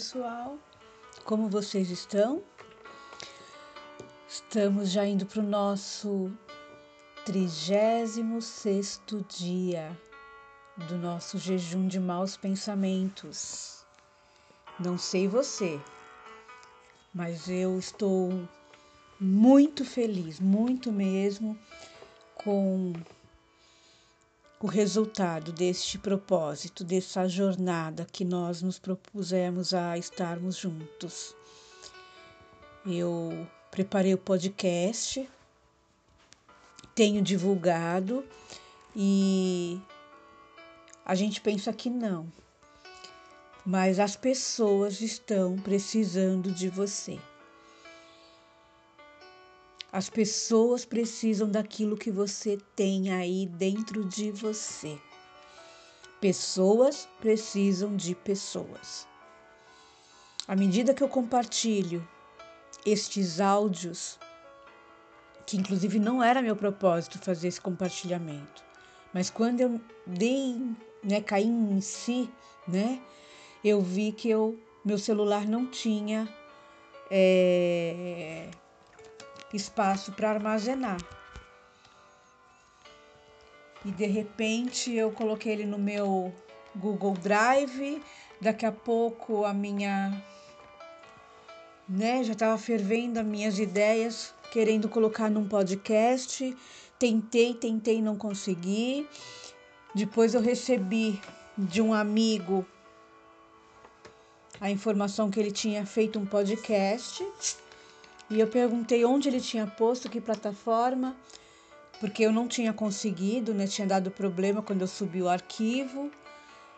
pessoal, como vocês estão? Estamos já indo para o nosso 36 dia do nosso jejum de maus pensamentos. Não sei você, mas eu estou muito feliz, muito mesmo, com o resultado deste propósito, dessa jornada que nós nos propusemos a estarmos juntos. Eu preparei o podcast, tenho divulgado e a gente pensa que não, mas as pessoas estão precisando de você. As pessoas precisam daquilo que você tem aí dentro de você. Pessoas precisam de pessoas. À medida que eu compartilho estes áudios, que inclusive não era meu propósito fazer esse compartilhamento, mas quando eu dei, né, caí em si, né, eu vi que eu, meu celular não tinha é, espaço para armazenar. E de repente eu coloquei ele no meu Google Drive. Daqui a pouco a minha, né, já estava fervendo as minhas ideias, querendo colocar num podcast. Tentei, tentei, não consegui. Depois eu recebi de um amigo a informação que ele tinha feito um podcast e eu perguntei onde ele tinha posto, que plataforma, porque eu não tinha conseguido, né? Tinha dado problema quando eu subi o arquivo.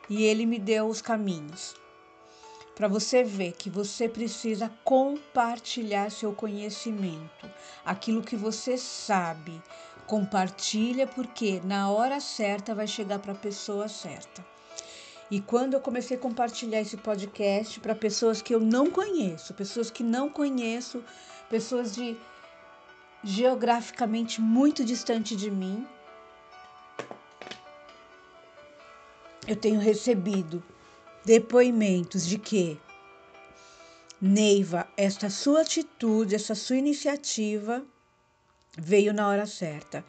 E ele me deu os caminhos. Para você ver que você precisa compartilhar seu conhecimento, aquilo que você sabe. Compartilha porque na hora certa vai chegar para a pessoa certa. E quando eu comecei a compartilhar esse podcast para pessoas que eu não conheço, pessoas que não conheço, pessoas de geograficamente muito distante de mim. Eu tenho recebido depoimentos de que Neiva, esta sua atitude, essa sua iniciativa veio na hora certa,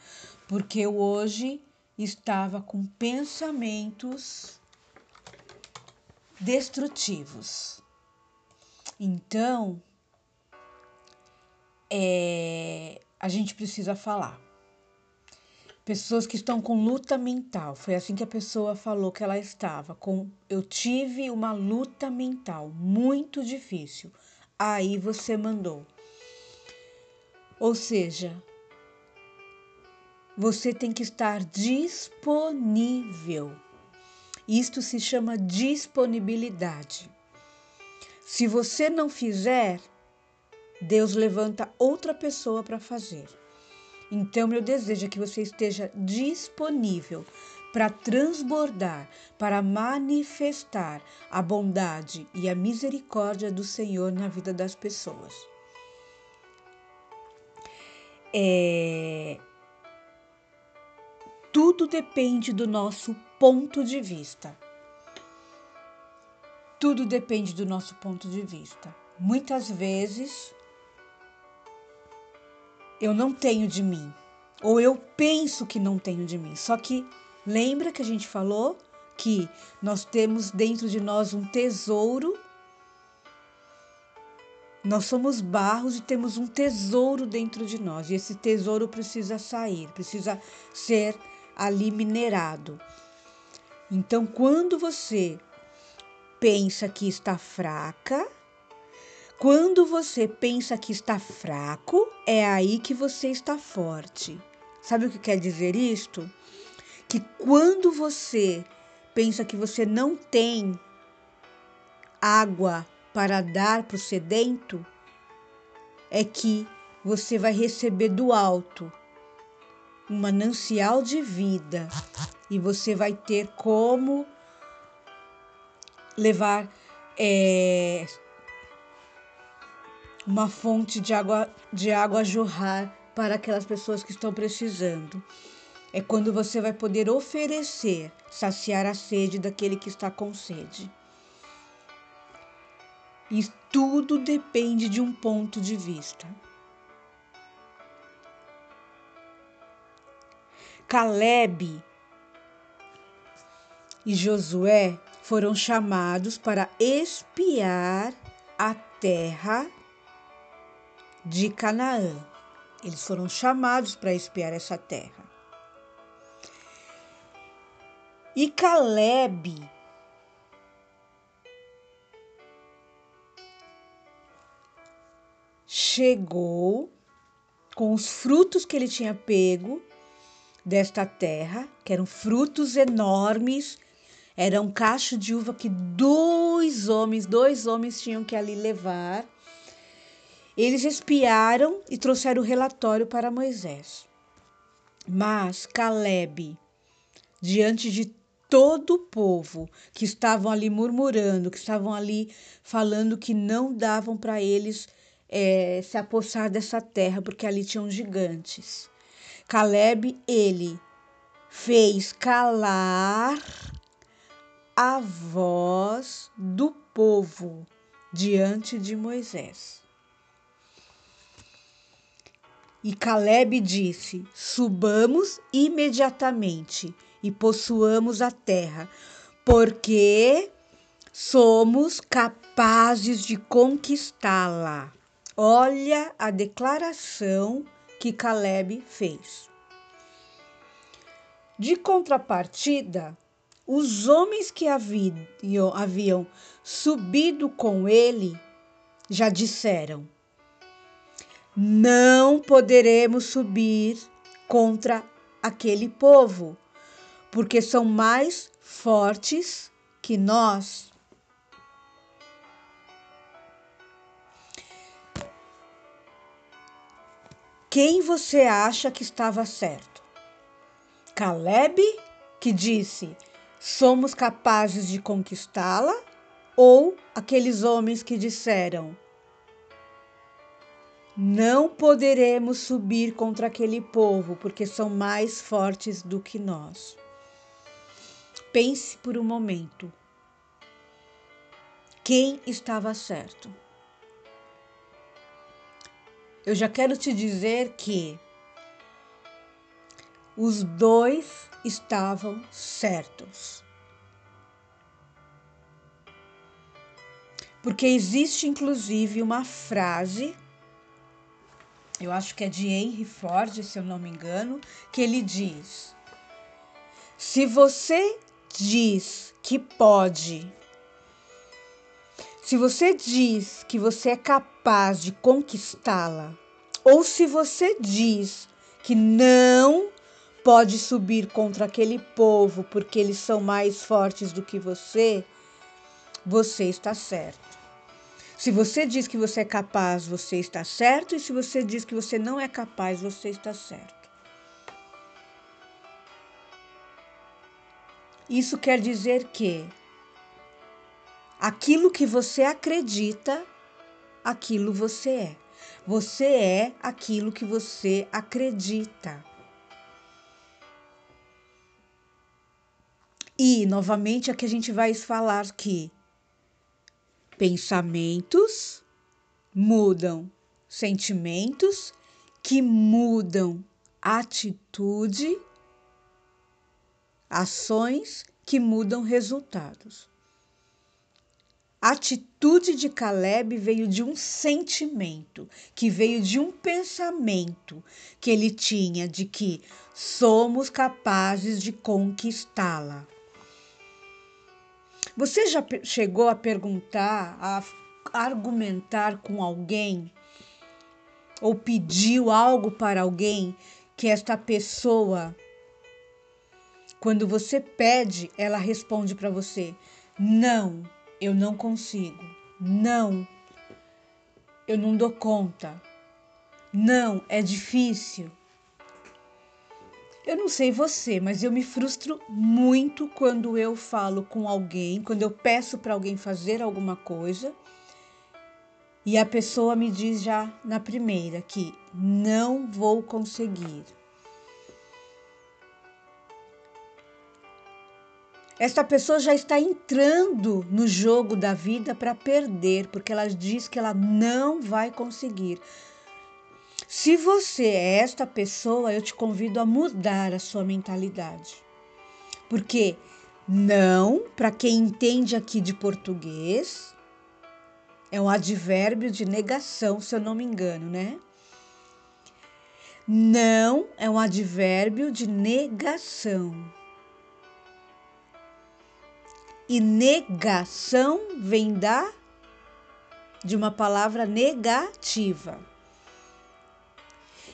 porque eu hoje estava com pensamentos destrutivos. Então, é, a gente precisa falar. Pessoas que estão com luta mental, foi assim que a pessoa falou que ela estava. Com, eu tive uma luta mental muito difícil. Aí você mandou. Ou seja, você tem que estar disponível. Isto se chama disponibilidade. Se você não fizer, Deus levanta outra pessoa para fazer. Então, meu desejo é que você esteja disponível para transbordar, para manifestar a bondade e a misericórdia do Senhor na vida das pessoas. É... Tudo depende do nosso ponto de vista. Tudo depende do nosso ponto de vista. Muitas vezes eu não tenho de mim, ou eu penso que não tenho de mim. Só que lembra que a gente falou que nós temos dentro de nós um tesouro. Nós somos barros e temos um tesouro dentro de nós, e esse tesouro precisa sair, precisa ser ali minerado. Então, quando você pensa que está fraca, quando você pensa que está fraco, é aí que você está forte. Sabe o que quer dizer isto? Que quando você pensa que você não tem água para dar para o sedento, é que você vai receber do alto um manancial de vida e você vai ter como levar é, uma fonte de água, de água jorrar para aquelas pessoas que estão precisando. É quando você vai poder oferecer, saciar a sede daquele que está com sede. E tudo depende de um ponto de vista. Caleb e Josué foram chamados para espiar a terra de Canaã. Eles foram chamados para espiar essa terra. E Caleb chegou com os frutos que ele tinha pego desta terra, que eram frutos enormes, era um cacho de uva que dois homens, dois homens tinham que ali levar. Eles espiaram e trouxeram o relatório para Moisés. Mas Caleb, diante de todo o povo que estavam ali murmurando, que estavam ali falando que não davam para eles é, se apossar dessa terra, porque ali tinham gigantes. Caleb, ele fez calar a voz do povo diante de Moisés. E Caleb disse: Subamos imediatamente e possuamos a terra, porque somos capazes de conquistá-la. Olha a declaração que Caleb fez. De contrapartida, os homens que haviam, haviam subido com ele já disseram: Não poderemos subir contra aquele povo, porque são mais fortes que nós. Quem você acha que estava certo? Caleb, que disse: somos capazes de conquistá-la? Ou aqueles homens que disseram: não poderemos subir contra aquele povo, porque são mais fortes do que nós. Pense por um momento. Quem estava certo? Eu já quero te dizer que os dois estavam certos. Porque existe inclusive uma frase, eu acho que é de Henry Ford, se eu não me engano, que ele diz: Se você diz que pode, se você diz que você é capaz de conquistá-la, ou se você diz que não pode subir contra aquele povo porque eles são mais fortes do que você, você está certo. Se você diz que você é capaz, você está certo, e se você diz que você não é capaz, você está certo. Isso quer dizer que aquilo que você acredita, aquilo você é. Você é aquilo que você acredita. E, novamente, aqui a gente vai falar que pensamentos mudam sentimentos, que mudam atitude, ações que mudam resultados. A atitude de Caleb veio de um sentimento, que veio de um pensamento que ele tinha de que somos capazes de conquistá-la. Você já chegou a perguntar, a argumentar com alguém? Ou pediu algo para alguém que esta pessoa, quando você pede, ela responde para você: não, eu não consigo, não, eu não dou conta, não, é difícil. Eu não sei você, mas eu me frustro muito quando eu falo com alguém, quando eu peço para alguém fazer alguma coisa e a pessoa me diz já na primeira que não vou conseguir. esta pessoa já está entrando no jogo da vida para perder, porque ela diz que ela não vai conseguir. Se você é esta pessoa, eu te convido a mudar a sua mentalidade. Porque não, para quem entende aqui de português, é um advérbio de negação, se eu não me engano, né? Não é um advérbio de negação. E negação vem da de uma palavra negativa.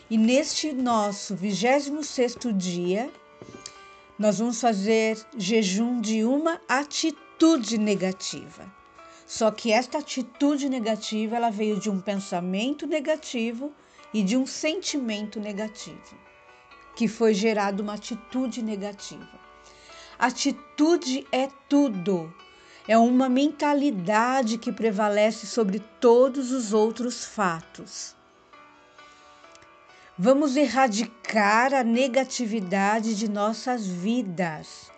E neste nosso 26º dia, nós vamos fazer jejum de uma atitude negativa. Só que esta atitude negativa, ela veio de um pensamento negativo e de um sentimento negativo, que foi gerado uma atitude negativa. Atitude é tudo. É uma mentalidade que prevalece sobre todos os outros fatos. Vamos erradicar a negatividade de nossas vidas.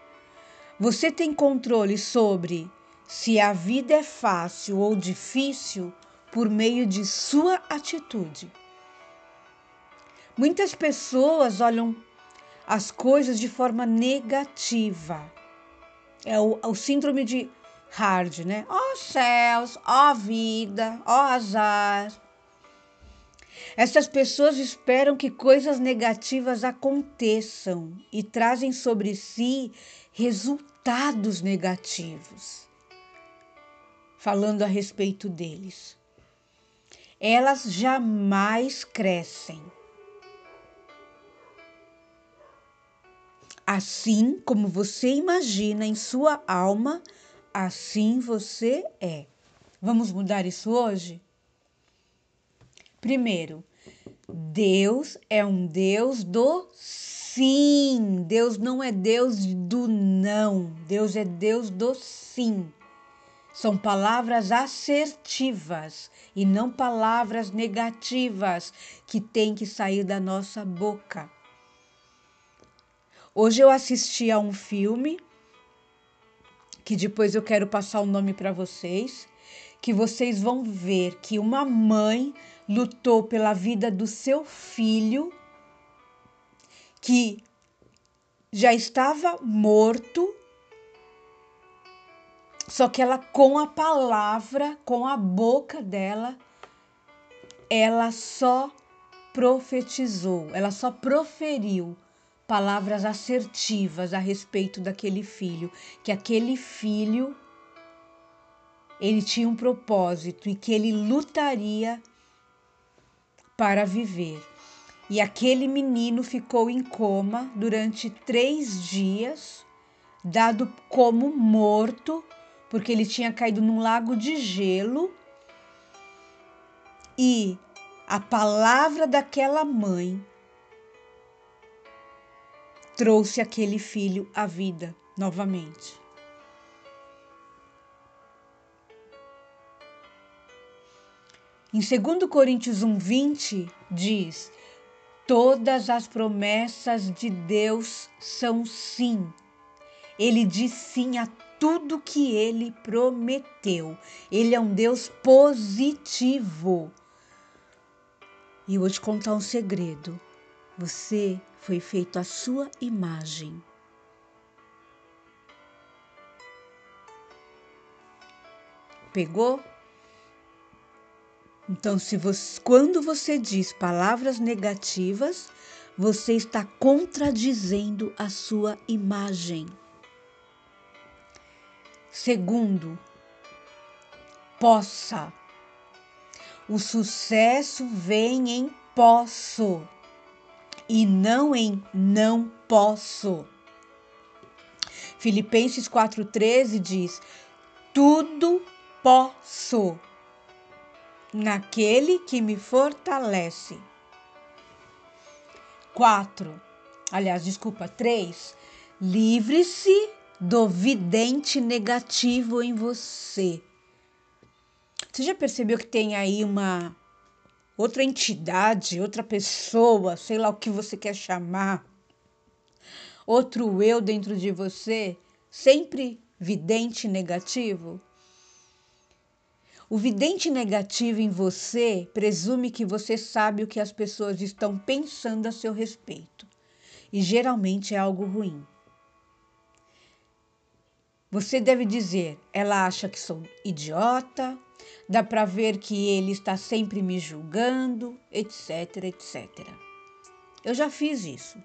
Você tem controle sobre se a vida é fácil ou difícil por meio de sua atitude. Muitas pessoas olham as coisas de forma negativa. É o, o síndrome de Hard, né? Ó oh, céus, ó oh, vida, ó oh, azar. Essas pessoas esperam que coisas negativas aconteçam e trazem sobre si resultados negativos. Falando a respeito deles, elas jamais crescem. Assim como você imagina em sua alma, assim você é. Vamos mudar isso hoje? Primeiro, Deus é um Deus do sim. Deus não é Deus do não. Deus é Deus do sim. São palavras assertivas e não palavras negativas que têm que sair da nossa boca. Hoje eu assisti a um filme que depois eu quero passar o nome para vocês, que vocês vão ver que uma mãe lutou pela vida do seu filho que já estava morto, só que ela com a palavra, com a boca dela, ela só profetizou, ela só proferiu palavras assertivas a respeito daquele filho, que aquele filho ele tinha um propósito e que ele lutaria para viver. E aquele menino ficou em coma durante três dias, dado como morto, porque ele tinha caído num lago de gelo. E a palavra daquela mãe trouxe aquele filho à vida novamente. Em 2 Coríntios 1:20 diz: Todas as promessas de Deus são sim. Ele diz sim a tudo que ele prometeu. Ele é um Deus positivo. E vou te contar um segredo. Você foi feito à sua imagem. Pegou? Então, se você, quando você diz palavras negativas, você está contradizendo a sua imagem. Segundo, possa. O sucesso vem em posso e não em não posso. Filipenses 4,13 diz: Tudo posso naquele que me fortalece. 4. Aliás, desculpa, 3. Livre-se do vidente negativo em você. Você já percebeu que tem aí uma outra entidade, outra pessoa, sei lá o que você quer chamar, outro eu dentro de você, sempre vidente negativo? O vidente negativo em você presume que você sabe o que as pessoas estão pensando a seu respeito. E geralmente é algo ruim. Você deve dizer: ela acha que sou idiota, dá para ver que ele está sempre me julgando, etc, etc. Eu já fiz isso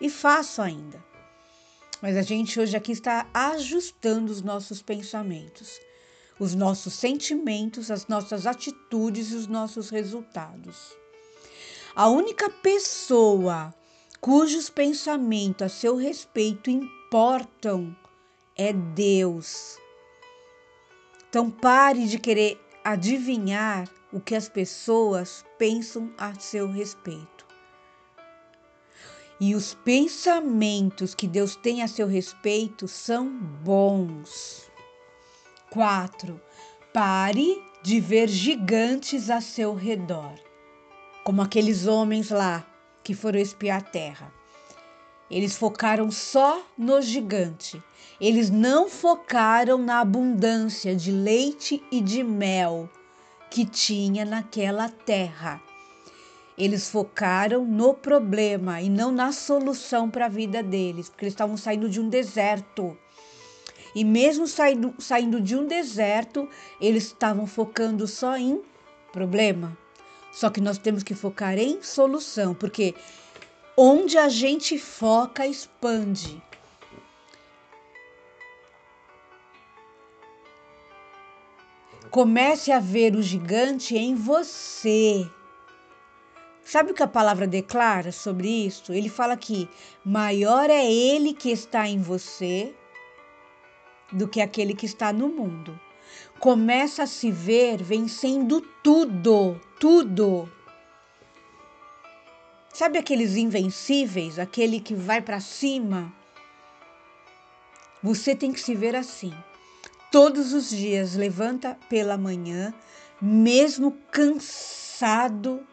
e faço ainda. Mas a gente hoje aqui está ajustando os nossos pensamentos os nossos sentimentos, as nossas atitudes e os nossos resultados. A única pessoa cujos pensamentos a seu respeito importam é Deus. Então pare de querer adivinhar o que as pessoas pensam a seu respeito. E os pensamentos que Deus tem a seu respeito são bons. 4. Pare de ver gigantes a seu redor, como aqueles homens lá que foram espiar a terra. Eles focaram só no gigante. Eles não focaram na abundância de leite e de mel que tinha naquela terra. Eles focaram no problema e não na solução para a vida deles, porque eles estavam saindo de um deserto. E mesmo saindo, saindo de um deserto, eles estavam focando só em problema. Só que nós temos que focar em solução, porque onde a gente foca, expande. Comece a ver o gigante em você. Sabe o que a palavra declara sobre isso? Ele fala que maior é ele que está em você do que aquele que está no mundo. Começa a se ver vencendo tudo, tudo. Sabe aqueles invencíveis, aquele que vai para cima? Você tem que se ver assim. Todos os dias levanta pela manhã, mesmo cansado,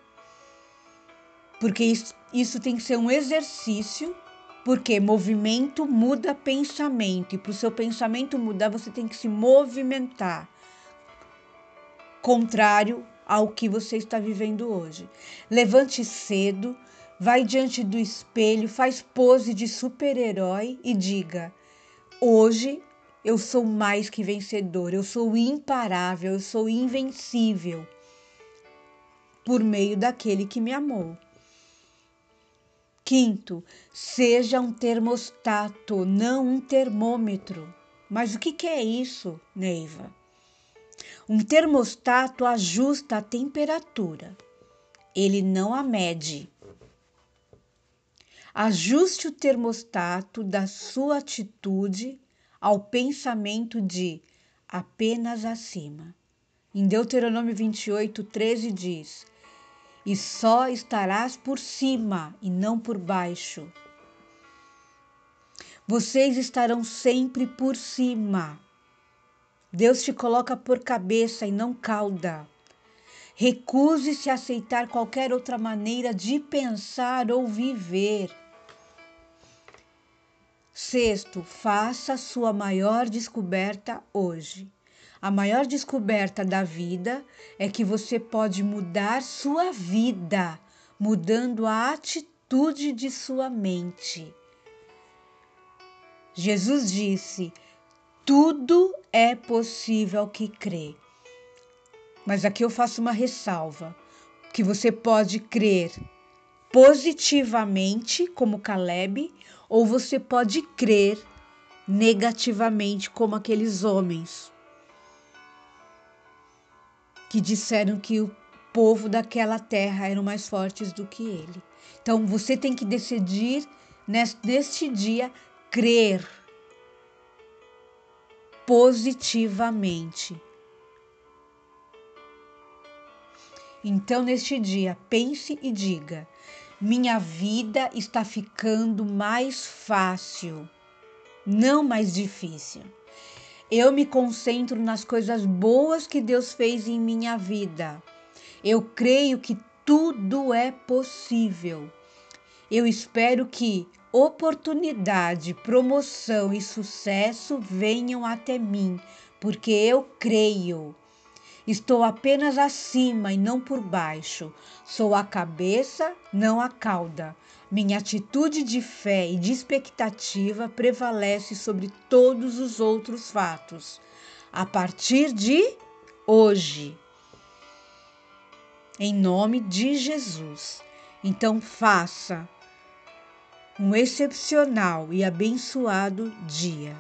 porque isso, isso tem que ser um exercício porque movimento muda pensamento e para o seu pensamento mudar você tem que se movimentar. Contrário ao que você está vivendo hoje. Levante cedo, vai diante do espelho, faz pose de super-herói e diga: Hoje eu sou mais que vencedor, eu sou imparável, eu sou invencível por meio daquele que me amou. Quinto, seja um termostato, não um termômetro. Mas o que, é isso, Neiva? Um termostato ajusta a temperatura, ele não a mede. Ajuste o termostato da sua atitude ao pensamento de apenas acima. Em Deuteronômio 28, 13 diz: e só estarás por cima e não por baixo. Vocês estarão sempre por cima. Deus te coloca por cabeça e não cauda. Recuse-se a aceitar qualquer outra maneira de pensar ou viver. Sexto, faça sua maior descoberta hoje. A maior descoberta da vida é que você pode mudar sua vida, mudando a atitude de sua mente. Jesus disse: tudo é possível que crê. Mas aqui eu faço uma ressalva: que você pode crer positivamente, como Caleb, ou você pode crer negativamente, como aqueles homens que disseram que o povo daquela terra eram mais fortes do que ele. Então você tem que decidir neste dia crer positivamente. Então, neste dia, pense e diga: minha vida está ficando mais fácil, não mais difícil. Eu me concentro nas coisas boas que Deus fez em minha vida. Eu creio que tudo é possível. Eu espero que oportunidade, promoção e sucesso venham até mim, porque eu creio. Estou apenas acima e não por baixo. Sou a cabeça, não a cauda. Minha atitude de fé e de expectativa prevalece sobre todos os outros fatos. A partir de hoje. Em nome de Jesus. Então faça um excepcional e abençoado dia.